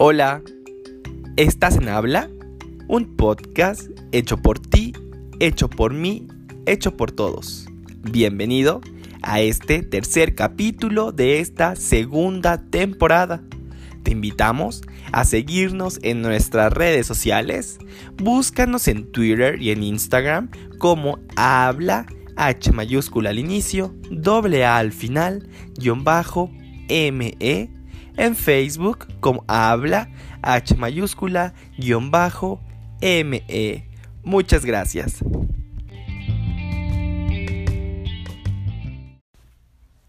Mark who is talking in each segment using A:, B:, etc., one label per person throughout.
A: Hola, ¿estás en Habla? Un podcast hecho por ti, hecho por mí, hecho por todos. Bienvenido a este tercer capítulo de esta segunda temporada. Te invitamos a seguirnos en nuestras redes sociales. Búscanos en Twitter y en Instagram como Habla H mayúscula al inicio, doble A al final, guion bajo, ME en Facebook como habla H mayúscula guion bajo ME. Muchas gracias.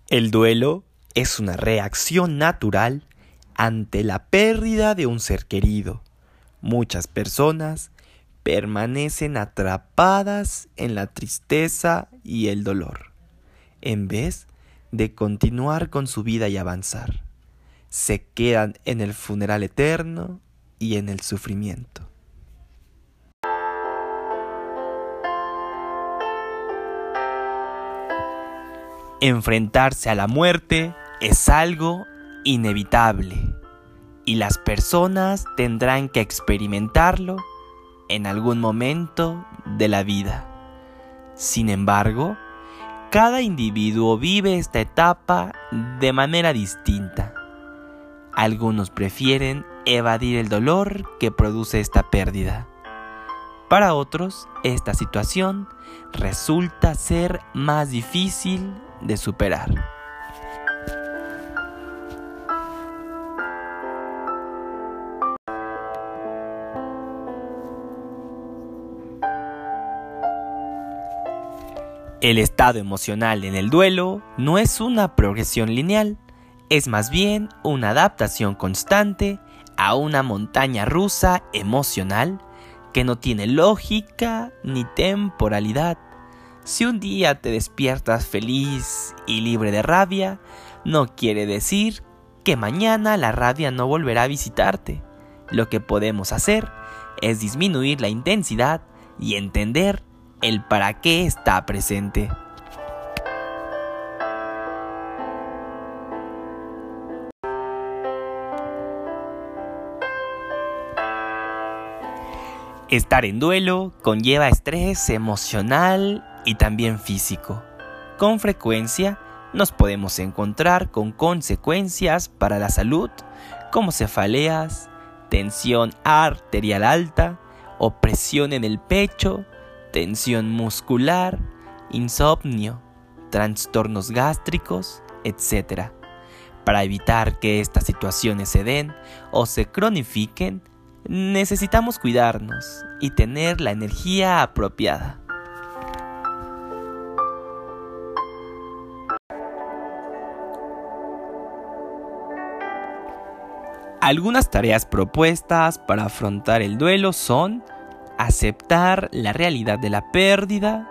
A: El duelo es una reacción natural ante la pérdida de un ser querido. Muchas personas permanecen atrapadas en la tristeza y el dolor, en vez de continuar con su vida y avanzar se quedan en el funeral eterno y en el sufrimiento. Enfrentarse a la muerte es algo inevitable y las personas tendrán que experimentarlo en algún momento de la vida. Sin embargo, cada individuo vive esta etapa de manera distinta. Algunos prefieren evadir el dolor que produce esta pérdida. Para otros, esta situación resulta ser más difícil de superar. El estado emocional en el duelo no es una progresión lineal, es más bien una adaptación constante a una montaña rusa emocional que no tiene lógica ni temporalidad. Si un día te despiertas feliz y libre de rabia, no quiere decir que mañana la rabia no volverá a visitarte. Lo que podemos hacer es disminuir la intensidad y entender el para qué está presente. Estar en duelo conlleva estrés emocional y también físico. Con frecuencia nos podemos encontrar con consecuencias para la salud como cefaleas, tensión arterial alta, opresión en el pecho, tensión muscular, insomnio, trastornos gástricos, etc. Para evitar que estas situaciones se den o se cronifiquen, necesitamos cuidarnos y tener la energía apropiada. Algunas tareas propuestas para afrontar el duelo son aceptar la realidad de la pérdida,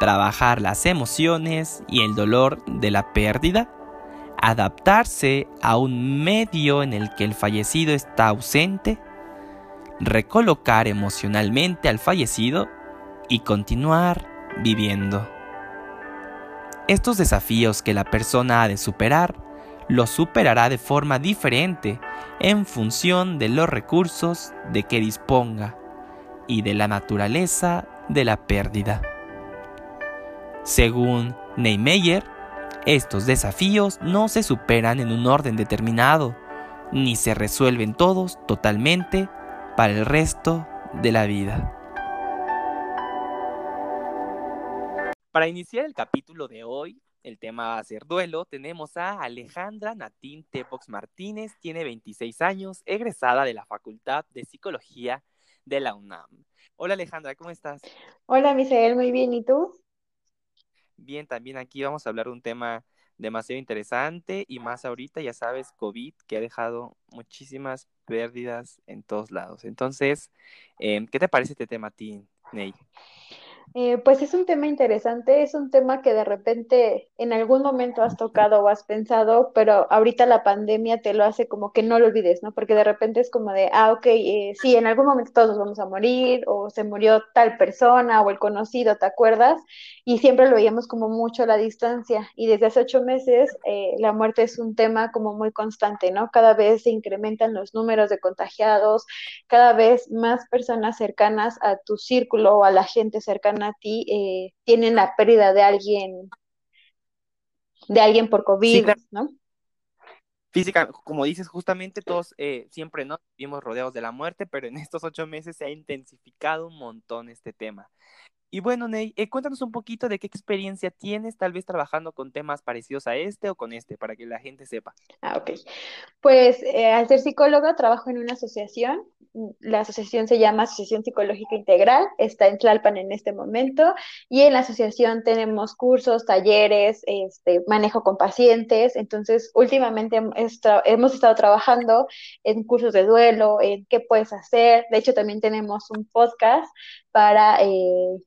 A: trabajar las emociones y el dolor de la pérdida, adaptarse a un medio en el que el fallecido está ausente, recolocar emocionalmente al fallecido y continuar viviendo. Estos desafíos que la persona ha de superar, los superará de forma diferente en función de los recursos de que disponga y de la naturaleza de la pérdida. Según Neymeyer, estos desafíos no se superan en un orden determinado, ni se resuelven todos totalmente para el resto de la vida. Para iniciar el capítulo de hoy, el tema va a ser duelo, tenemos a Alejandra Natín Tepox Martínez, tiene 26 años, egresada de la Facultad de Psicología de la UNAM. Hola Alejandra, ¿cómo estás?
B: Hola Misael, muy bien, ¿y tú?
A: Bien, también aquí vamos a hablar de un tema demasiado interesante y más ahorita, ya sabes, COVID, que ha dejado muchísimas pérdidas en todos lados. Entonces, em, ¿qué te parece este tema a ti, Ney?
B: Eh, pues es un tema interesante, es un tema que de repente en algún momento has tocado o has pensado, pero ahorita la pandemia te lo hace como que no lo olvides, ¿no? Porque de repente es como de, ah, ok, eh, sí, en algún momento todos vamos a morir, o se murió tal persona, o el conocido, ¿te acuerdas? Y siempre lo veíamos como mucho a la distancia, y desde hace ocho meses eh, la muerte es un tema como muy constante, ¿no? Cada vez se incrementan los números de contagiados, cada vez más personas cercanas a tu círculo o a la gente cercana a ti eh, tienen la pérdida de alguien, de alguien por COVID, ¿no?
A: Física, como dices, justamente todos eh, siempre no vivimos rodeados de la muerte, pero en estos ocho meses se ha intensificado un montón este tema. Y bueno, Ney, eh, cuéntanos un poquito de qué experiencia tienes, tal vez trabajando con temas parecidos a este o con este, para que la gente sepa.
B: Ah, ok. Pues eh, al ser psicóloga trabajo en una asociación. La asociación se llama Asociación Psicológica Integral, está en Tlalpan en este momento, y en la asociación tenemos cursos, talleres, este, manejo con pacientes. Entonces, últimamente hemos estado trabajando en cursos de duelo, en qué puedes hacer. De hecho, también tenemos un podcast para... Eh,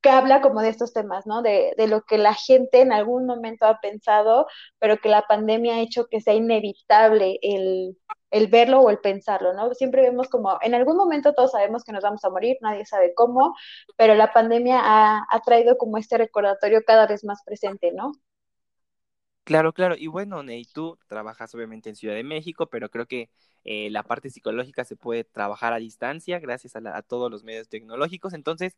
B: que habla como de estos temas, ¿no? De, de, lo que la gente en algún momento ha pensado, pero que la pandemia ha hecho que sea inevitable el, el verlo o el pensarlo, ¿no? Siempre vemos como, en algún momento todos sabemos que nos vamos a morir, nadie sabe cómo, pero la pandemia ha, ha traído como este recordatorio cada vez más presente, ¿no?
A: Claro, claro. Y bueno, Ney, tú trabajas obviamente en Ciudad de México, pero creo que eh, la parte psicológica se puede trabajar a distancia gracias a, todos los medios tecnológicos. Entonces,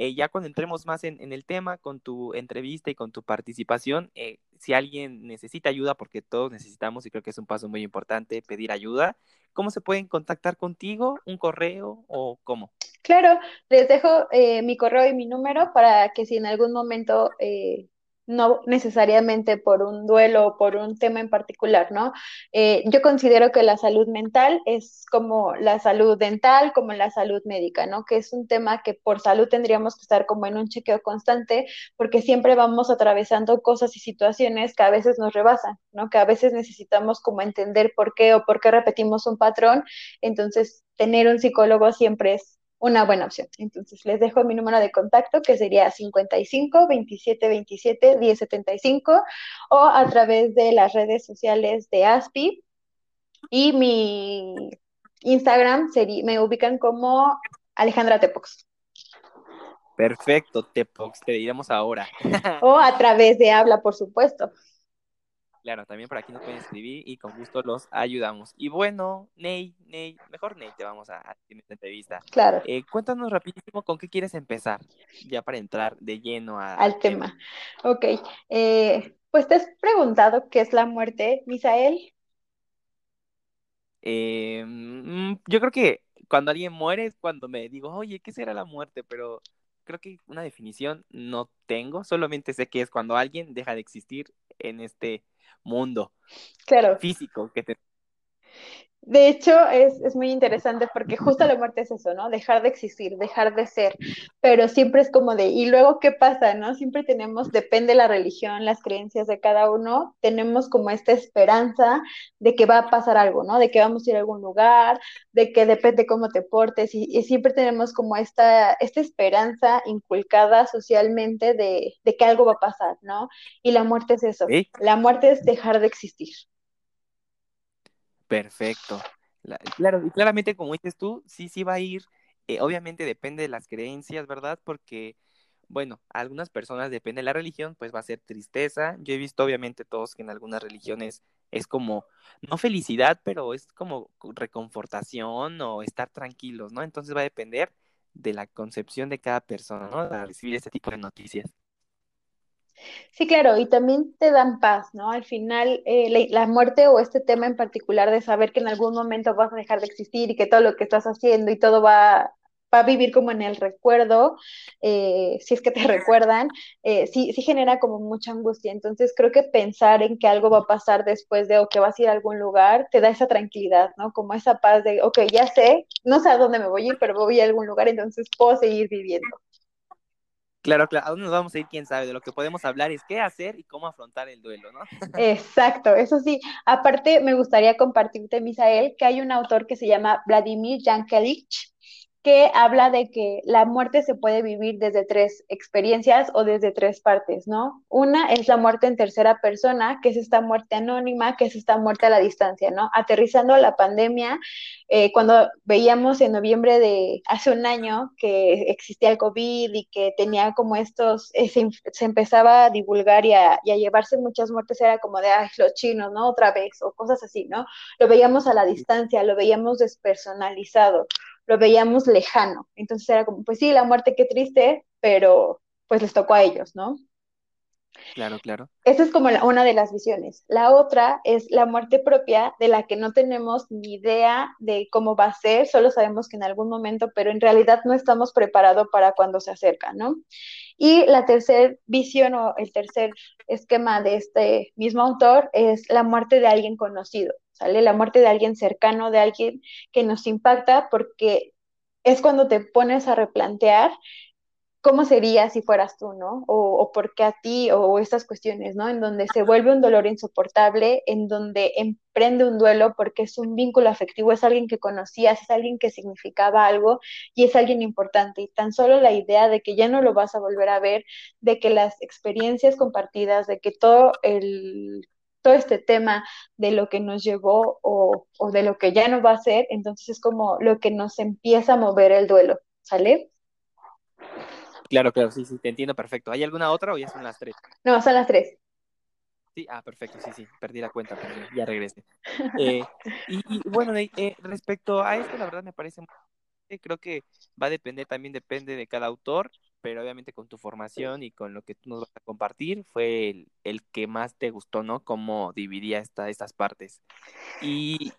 A: eh, ya cuando entremos más en, el tema, con tu entrevista y con tu participación, eh, si alguien necesita ayuda, porque todos necesitamos, y creo que es un paso muy importante, pedir ayuda, ¿cómo se pueden contactar contigo? ¿Un correo o cómo?
B: Claro, les dejo mi correo y mi número para que si en algún momento no necesariamente por un duelo o por un tema en particular, ¿no? Eh, yo considero que la salud mental es como la salud dental, como la salud médica, ¿no? Que es un tema que por salud tendríamos que estar como en un chequeo constante, porque siempre vamos atravesando cosas y situaciones que a veces nos rebasan, ¿no? Que a veces necesitamos como entender por qué o por qué repetimos un patrón, entonces tener un psicólogo siempre es una buena opción. Entonces, les dejo mi número de contacto que sería 55 27 27 10 75 o a través de las redes sociales de ASPI y mi Instagram sería, me ubican como Alejandra Tepox.
A: Perfecto, Tepox, te diremos ahora.
B: o a través de Habla, por supuesto.
A: Claro, también por aquí nos pueden escribir y con gusto los ayudamos. Y bueno, Ney, Ney, mejor Ney, te vamos a hacer esta entrevista.
B: Claro.
A: Eh, cuéntanos rapidísimo con qué quieres empezar, ya para entrar de lleno
B: al tema. Ok, eh, pues te has preguntado qué es la muerte, Misael.
A: Eh, mm, yo creo que cuando alguien muere es cuando me digo, oye, ¿qué será la muerte? Pero creo que una definición no tengo, solamente sé que es cuando alguien deja de existir en este mundo
B: claro.
A: físico que te...
B: De hecho, es, es, muy interesante porque justo la muerte es eso, ¿no? Dejar de existir, dejar de ser, pero siempre es como de, ¿y luego qué pasa, no? Siempre tenemos, depende de la religión, las creencias de cada uno, tenemos como esta esperanza de que va a pasar algo, ¿no? De que vamos a ir a algún lugar, de que depende cómo te portes, y, siempre tenemos como esta, esta esperanza inculcada socialmente de, de, que algo va a pasar, ¿no? Y la muerte es eso, la muerte es dejar de existir.
A: Perfecto. claro, y claramente como dices tú, sí, sí va a ir, eh, obviamente depende de las creencias, ¿verdad? Porque, bueno, algunas personas, depende de la religión, pues va a ser tristeza. Yo he visto obviamente todos que en algunas religiones es como, no felicidad, pero es como reconfortación o estar tranquilos, ¿no? Entonces va a depender de la concepción de cada persona, ¿no? Para recibir este tipo de noticias.
B: Sí, claro, y también te dan paz, ¿no? Al final, eh, la, muerte o este tema en particular de saber que en algún momento vas a dejar de existir y que todo lo que estás haciendo y todo va, va a vivir como en el recuerdo, eh, si es que te recuerdan, eh, sí, sí genera como mucha angustia. Entonces creo que pensar en que algo va a pasar después de o que vas a ir a algún lugar, te da esa tranquilidad, ¿no? Como esa paz de, ok, ya sé, no sé a dónde me voy a ir, pero voy a algún lugar, entonces puedo seguir viviendo.
A: Claro, claro, a dónde nos vamos a ir, quién sabe. De lo que podemos hablar es qué hacer y cómo afrontar el duelo, ¿no?
B: Exacto, eso sí. Aparte, me gustaría compartirte, Misael, que hay un autor que se llama Vladimir Yankelich, que habla de que la muerte se puede vivir desde tres experiencias o desde tres partes, ¿no? Una es la muerte en tercera persona, que es esta muerte anónima, que es esta muerte a la distancia, ¿no? Aterrizando a la pandemia, eh, cuando veíamos en noviembre de hace un año que existía el COVID y que tenía como estos, eh, se, empezaba a divulgar y a, y a, llevarse muchas muertes, era como de, ay, los chinos, ¿no? Otra vez, o cosas así, ¿no? Lo veíamos a la distancia, lo veíamos despersonalizado lo veíamos lejano. Entonces era como, pues sí, la muerte, qué triste, pero pues les tocó a ellos, ¿no?
A: Claro, claro.
B: Esa es como una de las visiones. La otra es la muerte propia, de la que no tenemos ni idea de cómo va a ser, solo sabemos que en algún momento, pero en realidad no estamos preparados para cuando se acerca, ¿no? Y la tercera visión o el tercer esquema de este mismo autor es la muerte de alguien conocido. ¿sale? La muerte de alguien cercano, de alguien que nos impacta, porque es cuando te pones a replantear cómo sería si fueras tú, ¿no? O, por qué a ti, o estas cuestiones, ¿no? En donde se vuelve un dolor insoportable, en donde emprende un duelo porque es un vínculo afectivo, es alguien que conocías, es alguien que significaba algo y es alguien importante. Y tan solo la idea de que ya no lo vas a volver a ver, de que las experiencias compartidas, de que todo el todo este tema de lo que nos llevó o, de lo que ya no va a ser, entonces es como lo que nos empieza a mover el duelo, ¿sale?
A: Claro, claro, sí, sí, te entiendo perfecto. ¿Hay alguna otra o ya son las tres?
B: No, son las tres.
A: Sí, ah, perfecto, sí, sí, perdí la cuenta, pero ya regresé. Eh, y, bueno, eh, respecto a esto, la verdad me parece, creo que va a depender, también depende de cada autor pero obviamente con tu formación y con lo que tú nos vas a compartir fue el, que más te gustó, ¿no? Cómo dividía esta, estas partes. Y,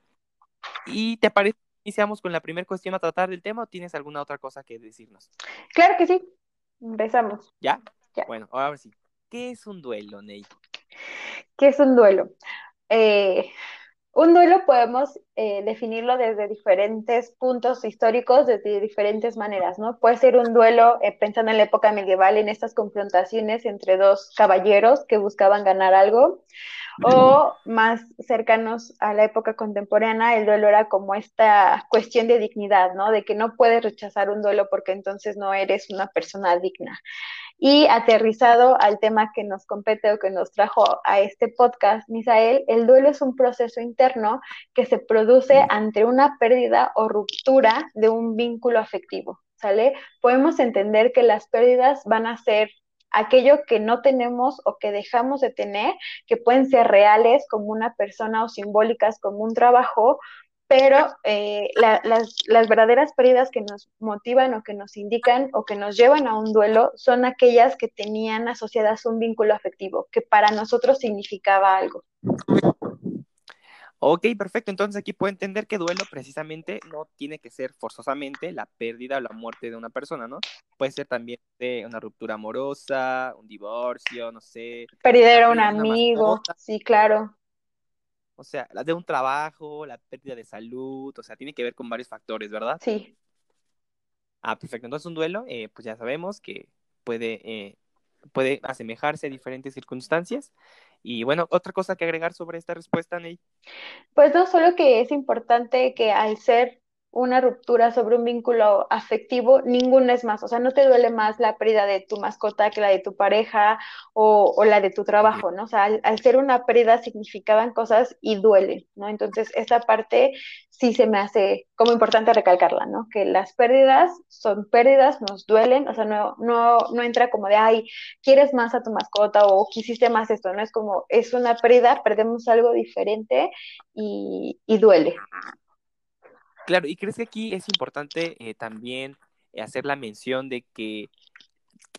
A: y ¿te parece iniciamos con la primera cuestión a tratar del tema o tienes alguna otra cosa que decirnos?
B: Claro que sí. Empezamos.
A: ¿Ya? Ya. Bueno, ahora sí. ¿Qué es un duelo, Ney?
B: ¿Qué es un duelo? Eh, un duelo podemos eh, definirlo desde diferentes puntos históricos, desde diferentes maneras, ¿no? Puede ser un duelo, eh, pensando en la época medieval, en estas confrontaciones entre dos caballeros que buscaban ganar algo, o más cercanos a la época contemporánea, el duelo era como esta cuestión de dignidad, ¿no? De que no puedes rechazar un duelo porque entonces no eres una persona digna. Y aterrizado al tema que nos compete o que nos trajo a este podcast, Misael, el duelo es un proceso interno que se produce ante una pérdida o ruptura de un vínculo afectivo, ¿sale? Podemos entender que las pérdidas van a ser aquello que no tenemos o que dejamos de tener, que pueden ser reales como una persona o simbólicas como un trabajo, pero eh, las, las, verdaderas pérdidas que nos motivan o que nos indican o que nos llevan a un duelo son aquellas que tenían asociadas un vínculo afectivo, que para nosotros significaba algo.
A: Ok, perfecto. Entonces aquí puedo entender que duelo precisamente no tiene que ser forzosamente la pérdida o la muerte de una persona, ¿no? Puede ser también de una ruptura amorosa, un divorcio, no sé.
B: Perder a un amigo, sí, claro.
A: O sea, la de un trabajo, la pérdida de salud, o sea, tiene que ver con varios factores, ¿verdad?
B: Sí.
A: Ah, perfecto. Entonces un duelo, eh, pues ya sabemos que puede, eh, puede asemejarse a diferentes circunstancias. Y bueno, otra cosa que agregar sobre esta respuesta, Ney.
B: Pues no solo que es importante que al ser una ruptura sobre un vínculo afectivo, ninguna es más. O sea, no te duele más la pérdida de tu mascota que la de tu pareja o, la de tu trabajo, ¿no? O sea, al, ser una pérdida significaban cosas y duelen, ¿no? Entonces, esa parte sí se me hace como importante recalcarla, ¿no? Que las pérdidas son pérdidas, nos duelen, o sea, no, no, no entra como de, ay, quieres más a tu mascota o quisiste más esto, ¿no? Es como, es una pérdida, perdemos algo diferente y, y duele.
A: Claro, y crees que aquí es importante eh, también eh, hacer la mención de que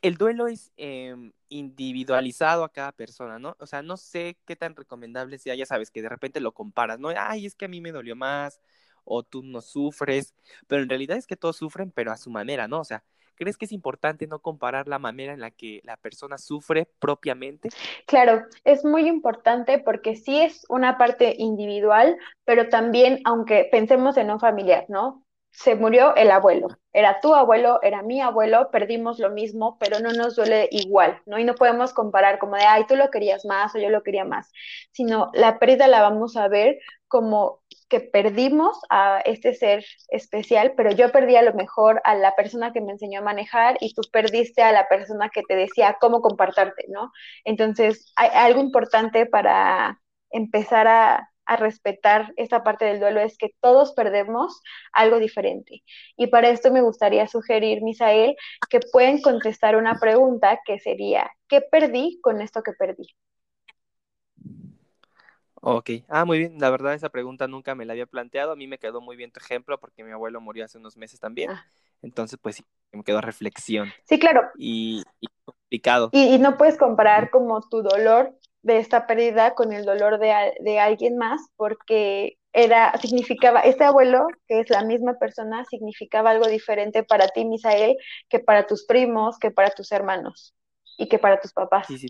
A: el duelo es em, individualizado a cada persona, ¿no? O sea, no sé qué tan recomendable sea, ya sabes, que de repente lo comparas, ¿no? Ay, es que a mí me dolió más, o tú no sufres, pero en realidad es que todos sufren, pero a su manera, ¿no? O sea, ¿Crees que es importante no comparar la manera en la que la persona sufre propiamente?
B: Claro, es muy importante porque sí es una parte individual, pero también, aunque pensemos en un familiar, ¿no? Se murió el abuelo, era tu abuelo, era mi abuelo, perdimos lo mismo, pero no nos duele igual, ¿no? Y no podemos comparar como de, ay, tú lo querías más o yo lo quería más, sino la pérdida la vamos a ver como que perdimos a este ser especial, pero yo perdí a lo mejor a la persona que me enseñó a manejar y tú perdiste a la persona que te decía cómo compartarte, ¿no? Entonces, hay algo importante para empezar a, a respetar esta parte del duelo es que todos perdemos algo diferente. Y para esto me gustaría sugerir, Misael, que pueden contestar una pregunta que sería, ¿qué perdí con esto que perdí?
A: Ok, ah, muy bien. La verdad, esa pregunta nunca me la había planteado. A mí me quedó muy bien tu ejemplo porque mi abuelo murió hace unos meses también. Ah. Entonces, pues sí, me quedó reflexión.
B: Sí, claro.
A: Y, complicado.
B: y, no puedes comparar como tu dolor de esta pérdida con el dolor de, alguien más, porque era, significaba, este abuelo, que es la misma persona, significaba algo diferente para ti, Misael, que para tus primos, que para tus hermanos y que para tus papás.
A: Sí, sí,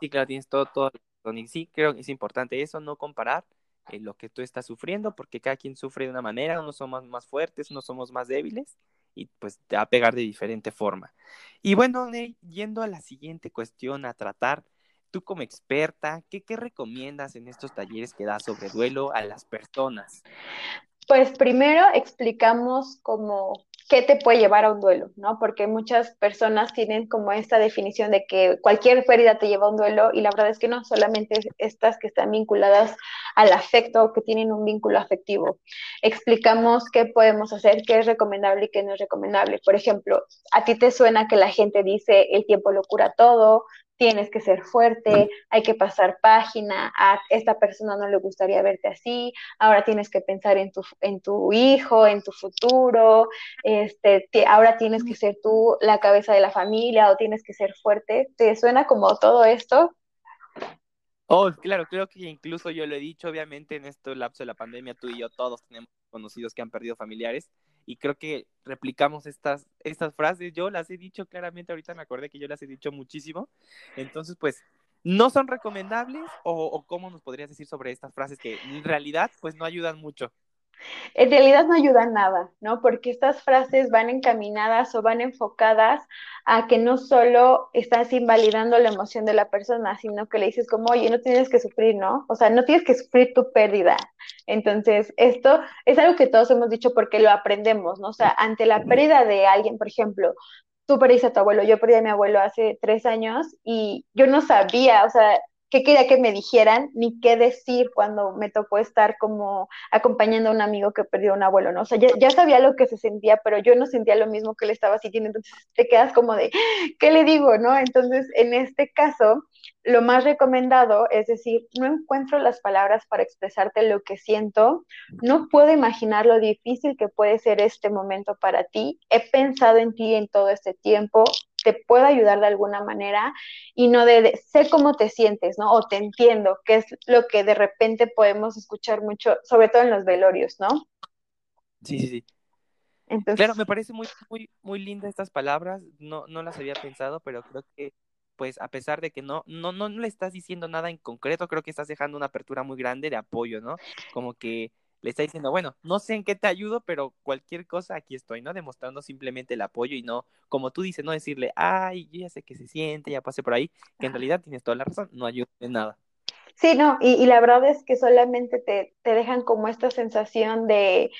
A: sí. claro, tienes todo, todo. Y sí, creo que es importante eso, no comparar eh, lo que tú estás sufriendo, porque cada quien sufre de una manera, unos somos más fuertes, unos somos más débiles, y pues te va a pegar de diferente forma. Y bueno, yendo a la siguiente cuestión a tratar, tú como experta, ¿qué, ¿qué, recomiendas en estos talleres que das sobre duelo a las personas?
B: Pues primero explicamos como qué te puede llevar a un duelo, ¿no? Porque muchas personas tienen como esta definición de que cualquier pérdida te lleva a un duelo y la verdad es que no, solamente estas que están vinculadas al afecto o que tienen un vínculo afectivo. Explicamos qué podemos hacer, qué es recomendable y qué no es recomendable. Por ejemplo, a ti te suena que la gente dice el tiempo lo cura todo, tienes que ser fuerte, hay que pasar página, a esta persona no le gustaría verte así, ahora tienes que pensar en tu, en tu hijo, en tu futuro, este, ahora tienes que ser tú la cabeza de la familia o tienes que ser fuerte. ¿Te suena como todo esto?
A: Oh, claro, creo que incluso yo lo he dicho, obviamente en este lapso de la pandemia tú y yo todos tenemos conocidos que han perdido familiares y creo que replicamos estas, estas frases. Yo las he dicho claramente, ahorita me acordé que yo las he dicho muchísimo. Entonces, pues, ¿no son recomendables o, o cómo nos podrías decir sobre estas frases que en realidad, pues, no ayudan mucho?
B: En realidad no ayuda nada, ¿no? Porque estas frases van encaminadas o van enfocadas a que no solo estás invalidando la emoción de la persona, sino que le dices como, oye, no tienes que sufrir, ¿no? O sea, no tienes que sufrir tu pérdida. Entonces, esto es algo que todos hemos dicho porque lo aprendemos, ¿no? O sea, ante la pérdida de alguien, por ejemplo, tú perdiste a tu abuelo, yo perdí a mi abuelo hace tres años y yo no sabía, o sea, qué quería que me dijeran ni qué decir cuando me tocó estar como acompañando a un amigo que perdió un abuelo, ¿no? O sea, ya, sabía lo que se sentía, pero yo no sentía lo mismo que él estaba sintiendo, entonces te quedas como de, ¿qué le digo, no? Entonces, en este caso, lo más recomendado es decir, no encuentro las palabras para expresarte lo que siento, no puedo imaginar lo difícil que puede ser este momento para ti, he pensado en ti en todo este tiempo, te puedo ayudar de alguna manera y no de, sé cómo te sientes, ¿no? O te entiendo, que es lo que de repente podemos escuchar mucho, sobre todo en los velorios, ¿no?
A: Sí, sí, sí. Entonces... Claro, me parece muy, muy, muy linda estas palabras, no, no las había pensado, pero creo que pues a pesar de que no, no, no, no le estás diciendo nada en concreto, creo que estás dejando una apertura muy grande de apoyo, ¿no? Como que le está diciendo, bueno, no sé en qué te ayudo, pero cualquier cosa aquí estoy, ¿no? Demostrando simplemente el apoyo y no, como tú dices, no decirle, ay, yo ya sé que se siente, ya pasé por ahí, que en realidad tienes toda la razón, no ayuda en nada.
B: Sí, no, y, y la verdad es que solamente te, te dejan como esta sensación de,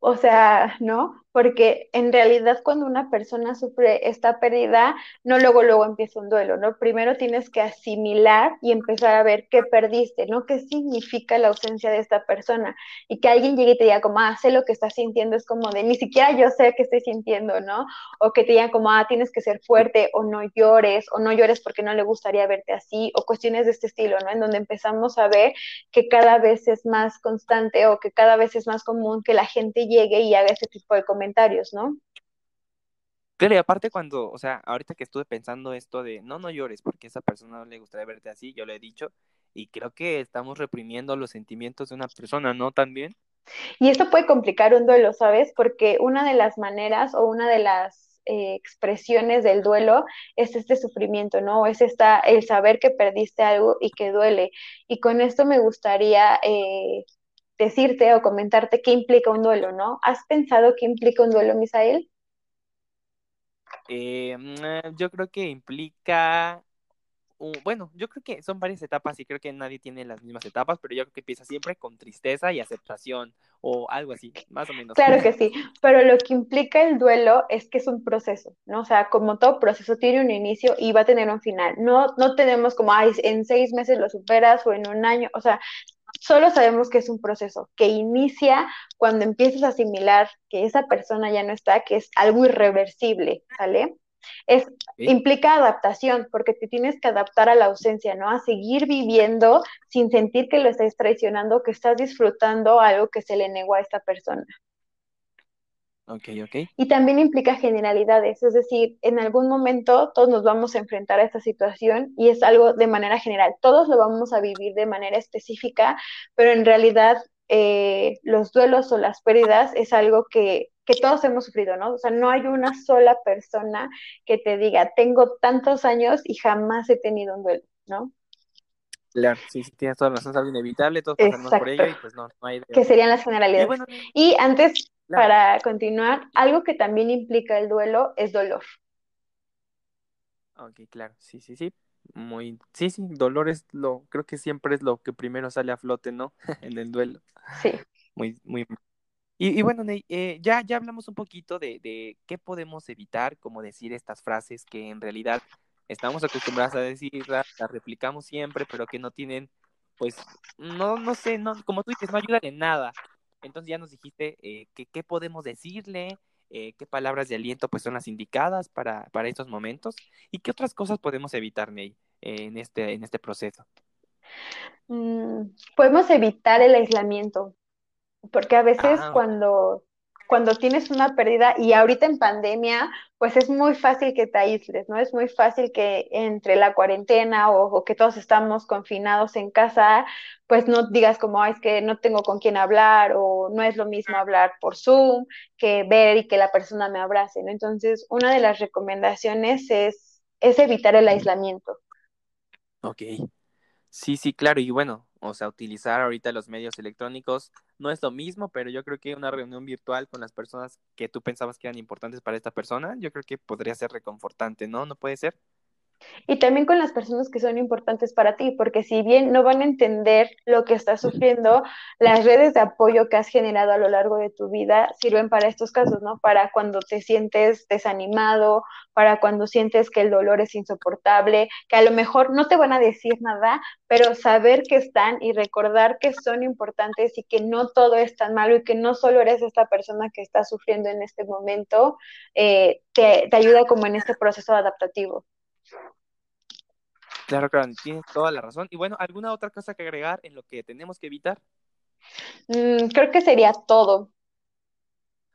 B: o sea, ¿no? Porque en realidad cuando una persona sufre esta pérdida, no luego luego empieza un duelo, ¿no? Primero tienes que asimilar y empezar a ver qué perdiste, ¿no? ¿Qué significa la ausencia de esta persona? Y que alguien llegue y te diga como, ah, sé lo que estás sintiendo, es como de, ni siquiera yo sé qué estoy sintiendo, ¿no? O que te digan como, ah, tienes que ser fuerte, o no llores, o no llores porque no le gustaría verte así, o cuestiones de este estilo, ¿no? En donde empezamos a ver que cada vez es más constante o que cada vez es más común que la gente llegue y haga este tipo de comentarios comentarios, ¿no?
A: Claro, y aparte cuando, o sea, ahorita que estuve pensando esto de, no, no llores, porque a esa persona no le gustaría verte así, yo le he dicho, y creo que estamos reprimiendo los sentimientos de una persona, ¿no? También.
B: Y esto puede complicar un duelo, ¿sabes? Porque una de las maneras o una de las eh, expresiones del duelo es este sufrimiento, ¿no? Es esta, el saber que perdiste algo y que duele. Y con esto me gustaría eh, decirte o comentarte qué implica un duelo, ¿no? ¿Has pensado qué implica un duelo, Misael?
A: Eh, mm, yo creo que implica bueno, yo creo que son varias etapas y creo que nadie tiene las mismas etapas, pero yo creo que empieza siempre con tristeza y aceptación o algo así, más o menos.
B: Claro que sí, pero lo que implica el duelo es que es un proceso, ¿no? O sea, como todo proceso tiene un inicio y va a tener un final. No, no tenemos como, ay, en seis meses lo superas o en un año, o sea, solo sabemos que es un proceso que inicia cuando empiezas a asimilar que esa persona ya no está, que es algo irreversible, ¿sale? Es, implica adaptación, porque te tienes que adaptar a la ausencia, ¿no? A seguir viviendo sin sentir que lo estás traicionando, que estás disfrutando algo que se le negó a esta persona. Y también implica generalidades, es decir, en algún momento todos nos vamos a enfrentar a esta situación y es algo de manera general. Todos lo vamos a vivir de manera específica, pero en realidad eh, los duelos o las pérdidas es algo que que todos hemos sufrido, ¿no? O sea, no hay una sola persona que te diga, tengo tantos años y jamás he tenido un duelo, ¿no?
A: Claro, sí, sí, tienes toda la razón, es algo inevitable, todos pasamos por ello y pues no, no hay...
B: Que serían las generalidades. Y, antes, para continuar, algo que también implica el duelo es dolor.
A: Ok, claro, sí, sí, sí, muy, sí, sí, dolor es lo, creo que siempre es lo que primero sale a flote, ¿no? en el duelo.
B: Sí.
A: Muy, muy, y, bueno, eh, ya, ya hablamos un poquito de, de, qué podemos evitar, como decir estas frases que en realidad estamos acostumbrados a decirlas, las replicamos siempre, pero que no tienen, pues, no, no sé, no, como tú dices, no ayudan en nada. Entonces ya nos dijiste eh, que qué podemos decirle, eh, qué palabras de aliento pues son las indicadas para, para estos momentos y qué otras cosas podemos evitar, Ney, en, este, en este proceso.
B: Mm, podemos evitar el aislamiento, porque a veces ah, cuando, cuando tienes una pérdida y ahorita en pandemia, pues es muy fácil que te aísles, ¿no? Es muy fácil que entre la cuarentena o, que todos estamos confinados en casa, pues no digas como, es que no tengo con quién hablar o no es lo mismo hablar por Zoom que ver y que la persona me abrace, ¿no? Entonces, una de las recomendaciones es, es evitar el aislamiento.
A: Ok. Sí, sí, claro. Y bueno, o sea, utilizar ahorita los medios electrónicos no es lo mismo, pero yo creo que una reunión virtual con las personas que tú pensabas que eran importantes para esta persona, yo creo que podría ser reconfortante, ¿no? ¿No puede ser?
B: Y también con las personas que son importantes para ti, porque si bien no van a entender lo que estás sufriendo, las redes de apoyo que has generado a lo largo de tu vida sirven para estos casos, ¿no? Para cuando te sientes desanimado, para cuando sientes que el dolor es insoportable, que a lo mejor no te van a decir nada, pero saber que están y recordar que son importantes y que no todo es tan malo y que no solo eres esta persona que está sufriendo en este momento, eh, te, te ayuda como en este proceso adaptativo.
A: Claro, claro, tienes toda la razón. Y bueno, ¿alguna otra cosa que agregar en lo que tenemos que evitar?
B: Mm, creo que sería todo.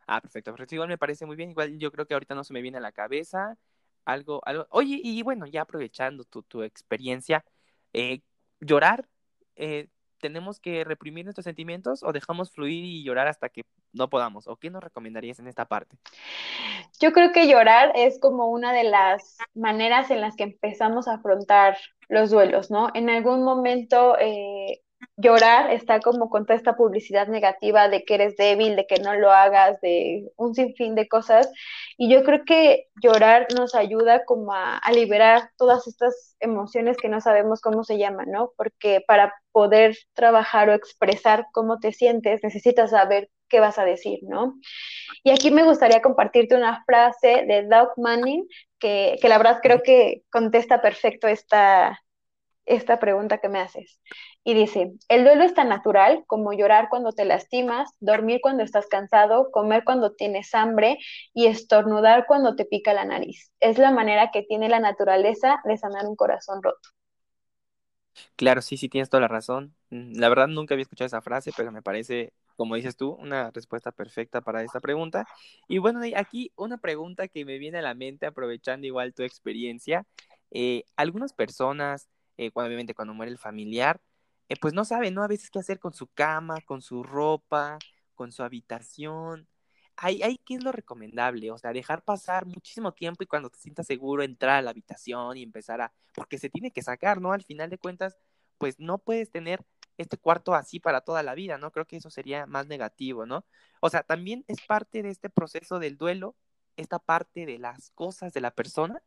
A: Ah, perfecto, perfecto. Igual me parece muy bien. Igual yo creo que ahorita no se me viene a la cabeza algo, algo. Oye, y bueno, ya aprovechando tu, tu experiencia, eh, llorar, eh, ¿tenemos que reprimir nuestros sentimientos o dejamos fluir y llorar hasta que no podamos? ¿O qué nos recomendarías en esta parte?
B: Yo creo que llorar es como una de las maneras en las que empezamos a afrontar los duelos, ¿no? En algún momento eh, llorar está como con toda esta publicidad negativa de que eres débil, de que no lo hagas, de un sinfín de cosas. Y yo creo que llorar nos ayuda como a, a liberar todas estas emociones que no sabemos cómo se llaman, ¿no? Porque para poder trabajar o expresar cómo te sientes, necesitas saber qué vas a decir, ¿no? Y aquí me gustaría compartirte una frase de Doug Manning que, que la verdad creo que contesta perfecto esta, esta pregunta que me haces. Y dice, el duelo es tan natural como llorar cuando te lastimas, dormir cuando estás cansado, comer cuando tienes hambre y estornudar cuando te pica la nariz. Es la manera que tiene la naturaleza de sanar un corazón roto.
A: Claro, sí, sí, tienes toda la razón. Mm, la verdad nunca había escuchado esa frase, pero me parece, como dices tú, una respuesta perfecta para esta pregunta. Y bueno, aquí una pregunta que me viene a la mente aprovechando igual tu experiencia. Eh, algunas personas, eh, obviamente cuando muere el familiar, eh, pues no saben, ¿no? A veces qué hacer con su cama, con su ropa, con su habitación ahí, ahí, ¿qué es lo recomendable? O sea, dejar pasar muchísimo tiempo y cuando te sientas seguro entrar a la habitación y empezar a, porque se tiene que sacar, ¿no? Al final de cuentas, pues no puedes tener este cuarto así para toda la vida, ¿no? Creo que eso sería más negativo, ¿no? O sea, también es parte de este proceso del duelo, esta parte de las cosas de la persona.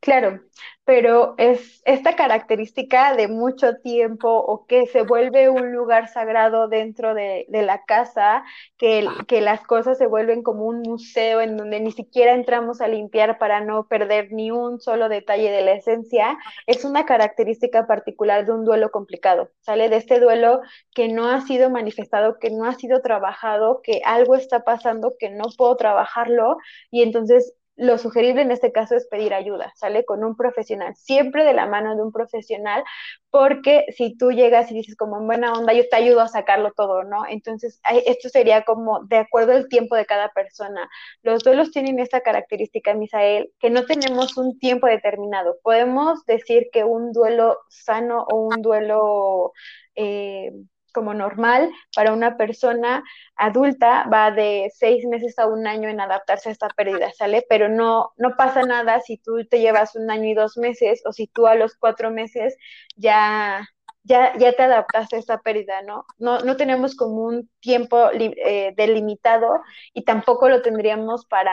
B: Claro, pero es esta característica de mucho tiempo o que se vuelve un lugar sagrado dentro de, de la casa, que, que, las cosas se vuelven como un museo en donde ni siquiera entramos a limpiar para no perder ni un solo detalle de la esencia, es una característica particular de un duelo complicado. Sale de este duelo que no ha sido manifestado, que no ha sido trabajado, que algo está pasando, que no puedo trabajarlo y entonces lo sugerible en este caso es pedir ayuda, ¿sale? Con un profesional, siempre de la mano de un profesional, porque si tú llegas y dices como en buena onda, yo te ayudo a sacarlo todo, ¿no? Entonces, esto sería como de acuerdo al tiempo de cada persona. Los duelos tienen esta característica, Misael, que no tenemos un tiempo determinado. Podemos decir que un duelo sano o un duelo... Eh, como normal para una persona adulta va de seis meses a un año en adaptarse a esta pérdida, ¿sale? Pero no, no pasa nada si tú te llevas un año y dos meses o si tú a los cuatro meses ya, ya, ya te adaptaste a esta pérdida, ¿no? No, no tenemos como un tiempo eh, delimitado y tampoco lo tendríamos para,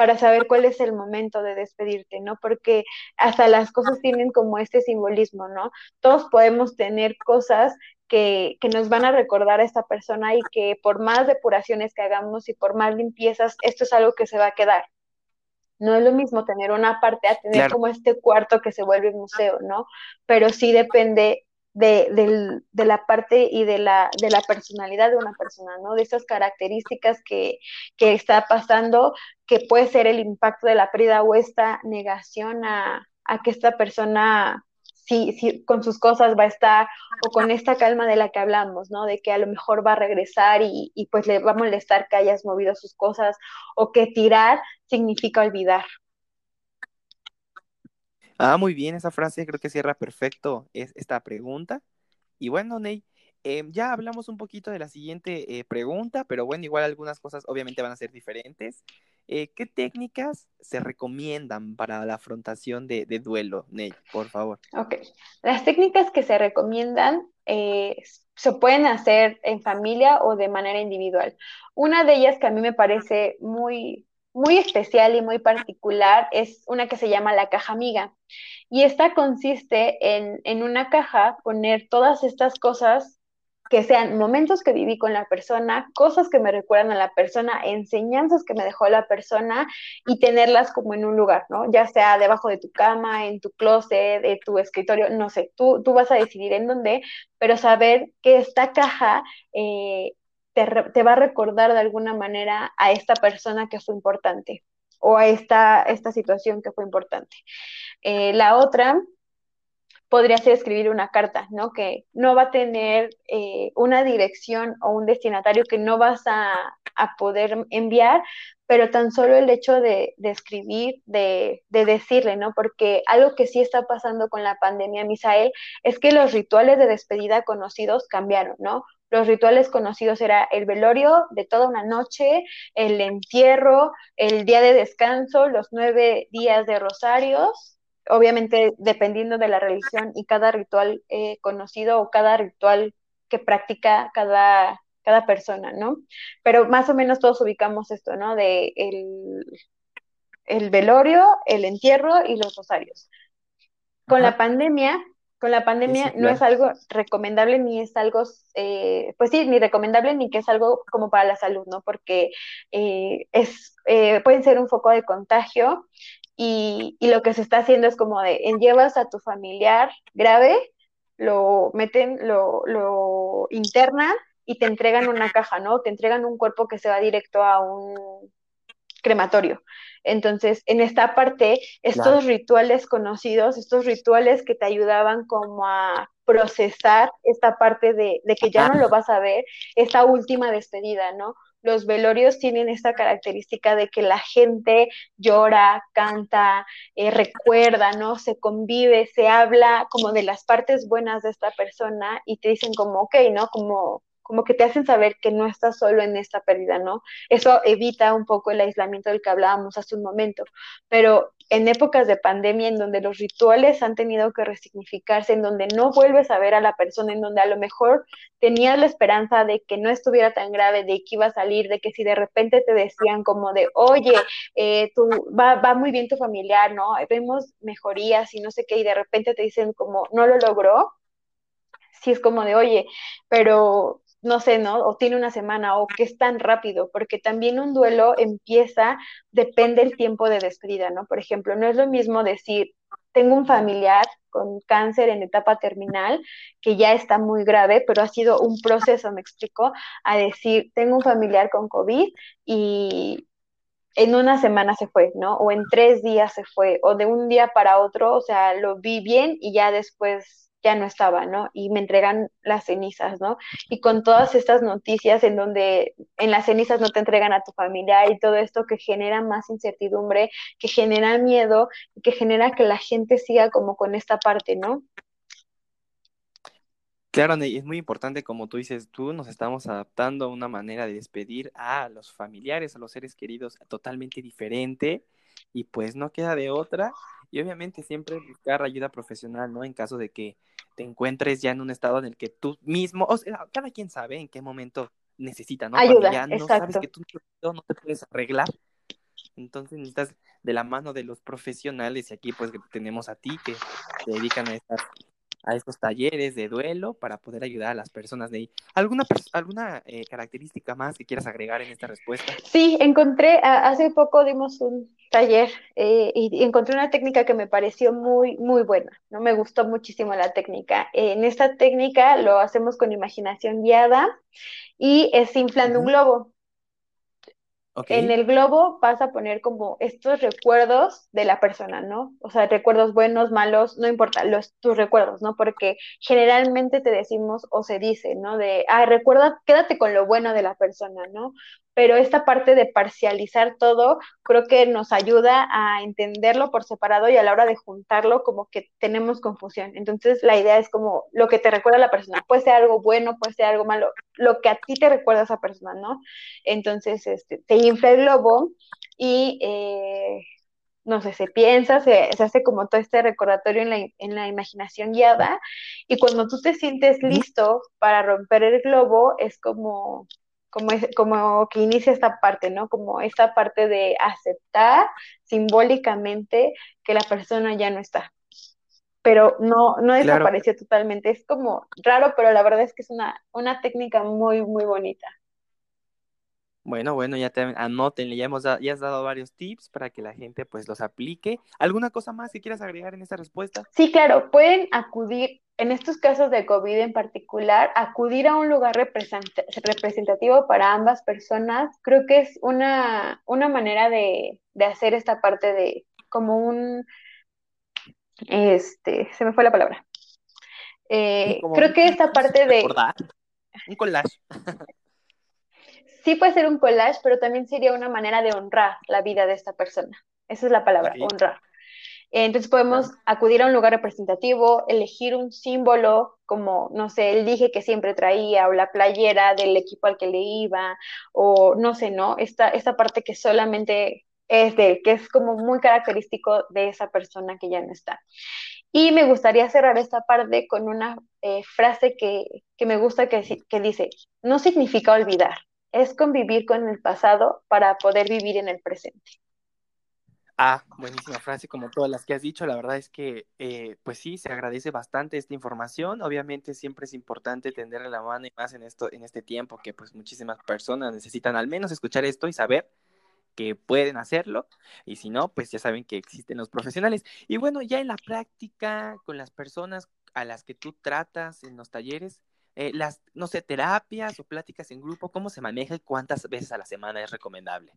B: para saber cuál es el momento de despedirte, ¿no? Porque hasta las cosas tienen como este simbolismo, ¿no? Todos podemos tener cosas que, que, nos van a recordar a esta persona y que por más depuraciones que hagamos y por más limpiezas, esto es algo que se va a quedar. No es lo mismo tener una parte a tener claro. como este cuarto que se vuelve museo, ¿no? Pero sí depende de, de, de, la parte y de la, de la personalidad de una persona, ¿no? De esas características que, que está pasando, que puede ser el impacto de la pérdida o esta negación a, a que esta persona si, si, con sus cosas va a estar o con esta calma de la que hablamos, ¿no? De que a lo mejor va a regresar y, y, pues le va a molestar que hayas movido sus cosas o que tirar significa olvidar.
A: Ah, muy bien, esa frase creo que cierra perfecto es, esta pregunta. Y bueno, Ney, eh, ya hablamos un poquito de la siguiente eh, pregunta, pero bueno, igual algunas cosas obviamente van a ser diferentes. Eh, ¿Qué técnicas se recomiendan para la afrontación de, de, duelo, Ney, por favor?
B: Ok, las técnicas que se recomiendan eh, se pueden hacer en familia o de manera individual. Una de ellas que a mí me parece muy, muy especial y muy particular es una que se llama la caja amiga. Y esta consiste en, en una caja poner todas estas cosas que sean momentos que viví con la persona, cosas que me recuerdan a la persona, enseñanzas que me dejó la persona y tenerlas como en un lugar, ¿no? Ya sea debajo de tu cama, en tu closet, de tu escritorio, no sé, tú, tú vas a decidir en dónde, pero saber que esta caja eh, te, te, va a recordar de alguna manera a esta persona que fue importante o a esta, esta situación que fue importante. Eh, la otra podría ser escribir una carta, ¿no? Que no va a tener eh, una dirección o un destinatario que no vas a, a poder enviar, pero tan solo el hecho de, de escribir, de, de, decirle, ¿no? Porque algo que sí está pasando con la pandemia, Misael, es que los rituales de despedida conocidos cambiaron, ¿no? Los rituales conocidos era el velorio de toda una noche, el entierro, el día de descanso, los nueve días de rosarios, obviamente dependiendo de la religión y cada ritual eh, conocido o cada ritual que practica cada, cada persona, ¿no? Pero más o menos todos ubicamos esto, ¿no? De el, el velorio, el entierro y los rosarios. Con Ajá. la pandemia, con la pandemia sí, sí, claro. no es algo recomendable ni es algo, eh, pues sí, ni recomendable ni que es algo como para la salud, ¿no? Porque eh, es, eh, pueden ser un foco de contagio y, y, lo que se está haciendo es como de llevas a tu familiar grave, lo meten, lo, lo internan y te entregan una caja, ¿no? Te entregan un cuerpo que se va directo a un crematorio. Entonces, en esta parte, estos claro. rituales conocidos, estos rituales que te ayudaban como a procesar esta parte de, de que ya no lo vas a ver, esta última despedida, ¿no? Los velorios tienen esta característica de que la gente llora, canta, eh, recuerda, ¿no? Se convive, se habla como de las partes buenas de esta persona y te dicen como, ok, ¿no? Como, como que te hacen saber que no estás solo en esta pérdida, ¿no? Eso evita un poco el aislamiento del que hablábamos hace un momento, pero en épocas de pandemia en donde los rituales han tenido que resignificarse, en donde no vuelves a ver a la persona, en donde a lo mejor tenías la esperanza de que no estuviera tan grave, de que iba a salir, de que si de repente te decían como de, oye, eh, va, va muy bien tu familiar, ¿no? Vemos mejorías y no sé qué, y de repente te dicen como, no lo logró, si es como de, oye, pero no sé, ¿no? O tiene una semana, o que es tan rápido, porque también un duelo empieza, depende el tiempo de despedida, ¿no? Por ejemplo, no es lo mismo decir, tengo un familiar con cáncer en etapa terminal, que ya está muy grave, pero ha sido un proceso, me explico, a decir, tengo un familiar con COVID y en una semana se fue, ¿no? O en tres días se fue, o de un día para otro, o sea, lo vi bien y ya después ya no estaba, ¿no? Y me entregan las cenizas, ¿no? Y con todas estas noticias en donde en las cenizas no te entregan a tu familia y todo esto que genera más incertidumbre, que genera miedo y que genera que la gente siga como con esta parte, ¿no?
A: Claro, y es muy importante, como tú dices, tú nos estamos adaptando a una manera de despedir a los familiares, a los seres queridos totalmente diferente y pues no queda de otra. Y obviamente siempre buscar ayuda profesional, ¿no? En caso de que te encuentres ya en un estado en el que tú mismo, o sea, cada quien sabe en qué momento necesita, ¿no?
B: Ayuda,
A: ya no sabes que tú no te puedes arreglar. Entonces necesitas de la mano de los profesionales y aquí pues tenemos a ti que te dedican a estas a estos talleres de duelo para poder ayudar a las personas de ahí. ¿Alguna, alguna eh, característica más que quieras agregar en esta respuesta?
B: Sí, encontré, hace poco dimos un taller eh, y encontré una técnica que me pareció muy, muy buena, ¿no? Me gustó muchísimo la técnica. en esta técnica lo hacemos con imaginación guiada y es inflando un globo. En el globo vas a poner como estos recuerdos de la persona, ¿no? O sea, recuerdos buenos, malos, no importa, los, tus recuerdos, ¿no? Porque generalmente te decimos o se dice, ¿no? De, ah, recuerda, quédate con lo bueno de la persona, ¿no? Pero esta parte de parcializar todo creo que nos ayuda a entenderlo por separado y a la hora de juntarlo como que tenemos confusión. Entonces la idea es como lo que te recuerda a la persona, puede ser algo bueno, puede ser algo malo, lo que a ti te recuerda a esa persona, ¿no? Entonces este, te infla el globo y... Eh, no sé, se piensa, se, hace como todo este recordatorio en la, en la, imaginación guiada y cuando tú te sientes listo para romper el globo es como como, como que inicia esta parte, ¿no? Como esta parte de aceptar simbólicamente que la persona ya no está. Pero no, no desapareció totalmente. Es como raro, pero la verdad es que es una, una técnica muy, muy bonita.
A: Bueno, bueno, ya te anótenle, ya hemos ya has dado varios tips para que la gente pues los aplique. ¿Alguna cosa más que quieras agregar en esta respuesta?
B: Sí, claro, pueden acudir, en estos casos de COVID en particular, acudir a un lugar representativo para ambas personas. Creo que es una, una manera de, hacer esta parte de como un, este, se me fue la palabra. Eh, creo que esta parte de...
A: Un collage.
B: sí puede ser un collage, pero también sería una manera de honrar la vida de esta persona. Esa es la palabra, honrar. Entonces podemos acudir a un lugar representativo, elegir un símbolo como, no sé, el dije que siempre traía o la playera del equipo al que le iba o no sé, ¿no? Esta, esta parte que solamente es de que es como muy característico de esa persona que ya no está. Y me gustaría cerrar esta parte con una eh, frase que, que, me gusta que, que dice, no significa olvidar, es convivir con el pasado para poder vivir en el presente.
A: Ah, buenísima frase, como todas las que has dicho. La verdad es que, eh, pues sí, se agradece bastante esta información. Obviamente siempre es importante tenderle la mano y más en esto, en este tiempo que pues muchísimas personas necesitan al menos escuchar esto y saber que pueden hacerlo. Y si no, pues ya saben que existen los profesionales. Y bueno, ya en la práctica, con las personas a las que tú tratas en los talleres, eh, las, no sé, terapias o pláticas en grupo, ¿cómo se maneja y cuántas veces a la semana es recomendable?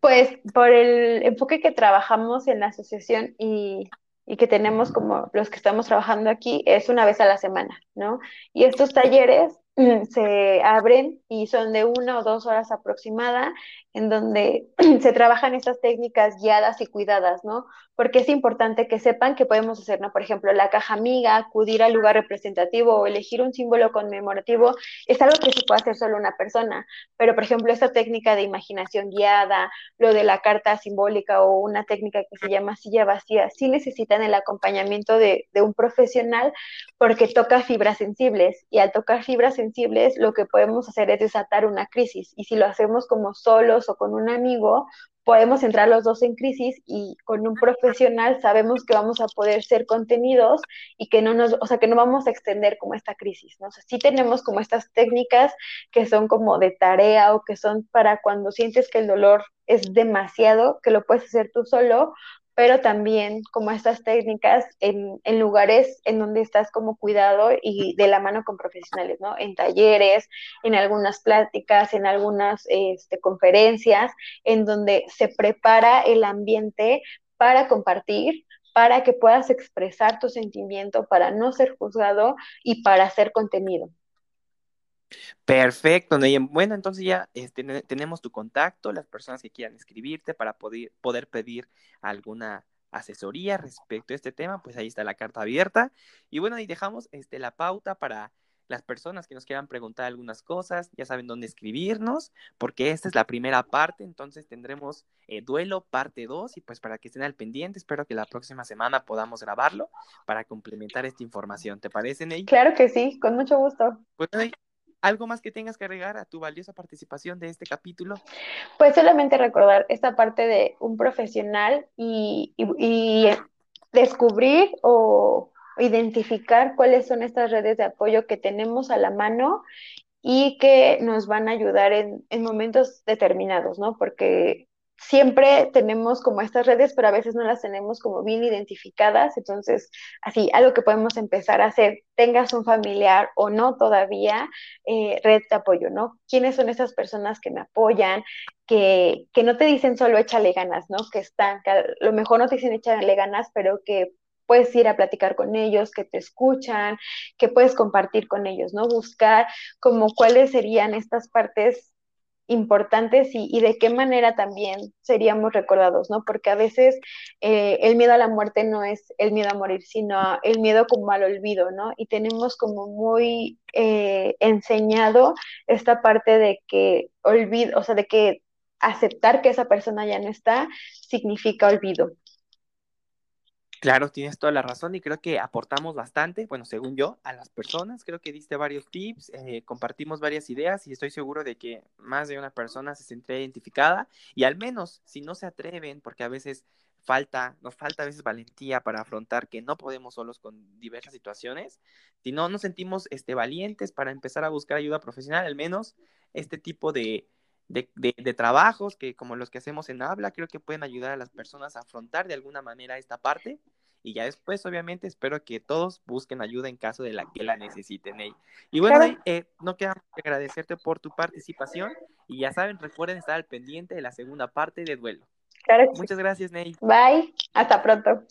B: Pues por el enfoque que trabajamos en la asociación y, y, que tenemos como los que estamos trabajando aquí, es una vez a la semana, ¿no? Y estos talleres se abren y son de una o dos horas aproximada, en donde se trabajan estas técnicas guiadas y cuidadas, ¿no? Porque es importante que sepan que podemos hacer, ¿no? Por ejemplo, la caja amiga, acudir al lugar representativo o elegir un símbolo conmemorativo, es algo que se puede hacer solo una persona, pero por ejemplo, esta técnica de imaginación guiada, lo de la carta simbólica o una técnica que se llama silla vacía, sí necesitan el acompañamiento de, de un profesional porque toca fibras sensibles y al tocar fibras sensibles lo que podemos hacer es desatar una crisis y si lo hacemos como solos o con un amigo, podemos entrar los dos en crisis y con un profesional sabemos que vamos a poder ser contenidos y que no nos, o sea, que no vamos a extender como esta crisis, ¿no? O sea, sí tenemos como estas técnicas que son como de tarea o que son para cuando sientes que el dolor es demasiado, que lo puedes hacer tú solo, pero también como estas técnicas en, en, lugares en donde estás como cuidado y de la mano con profesionales, ¿no? En talleres, en algunas pláticas, en algunas este, conferencias, en donde se prepara el ambiente para compartir, para que puedas expresar tu sentimiento, para no ser juzgado y para ser contenido.
A: Perfecto, Neyem. Bueno, entonces ya este, tenemos tu contacto, las personas que quieran escribirte para poder, poder pedir alguna asesoría respecto a este tema, pues ahí está la carta abierta. Y bueno, ahí dejamos este, la pauta para las personas que nos quieran preguntar algunas cosas, ya saben dónde escribirnos, porque esta es la primera parte, entonces tendremos eh, duelo parte 2 y pues para que estén al pendiente, espero que la próxima semana podamos grabarlo para complementar esta información. ¿Te parece, Ney?
B: Claro que sí, con mucho gusto.
A: Pues, ¿Algo más que tengas que agregar a tu valiosa participación de este capítulo?
B: Pues solamente recordar esta parte de un profesional y, descubrir o identificar cuáles son estas redes de apoyo que tenemos a la mano y que nos van a ayudar en momentos determinados, ¿no? Porque siempre tenemos como estas redes, pero a veces no las tenemos como bien identificadas. Entonces, así, algo que podemos empezar a hacer, tengas un familiar o no todavía, eh, red de apoyo, ¿no? ¿Quiénes son esas personas que me apoyan? Que, que no te dicen solo échale ganas, ¿no? Que están, que a lo mejor no te dicen échale ganas, pero que puedes ir a platicar con ellos, que te escuchan, que puedes compartir con ellos, ¿no? Buscar como cuáles serían estas partes importantes y, de qué manera también seríamos recordados, ¿no? Porque a veces eh, el miedo a la muerte no es el miedo a morir, sino el miedo como al olvido, ¿no? Y tenemos como muy eh, enseñado esta parte de que olvido, o sea, de que aceptar que esa persona ya no está significa olvido.
A: Claro, tienes toda la razón y creo que aportamos bastante, bueno, según yo, a las personas. Creo que diste varios tips, eh, compartimos varias ideas y estoy seguro de que más de una persona se sentirá identificada y al menos si no se atreven, porque a veces falta, nos falta a veces valentía para afrontar que no podemos solos con diversas situaciones, si no nos sentimos este, valientes para empezar a buscar ayuda profesional, al menos este tipo de, de, de, trabajos que como los que hacemos en Habla, creo que pueden ayudar a las personas a afrontar de alguna manera esta parte. Y ya después, obviamente, espero que todos busquen ayuda en caso de la que la necesiten. Y bueno, eh, no queda que agradecerte por tu participación. Y ya saben, recuerden estar al pendiente de la segunda parte de Duelo. Muchas gracias, Ney.
B: Bye. Hasta pronto.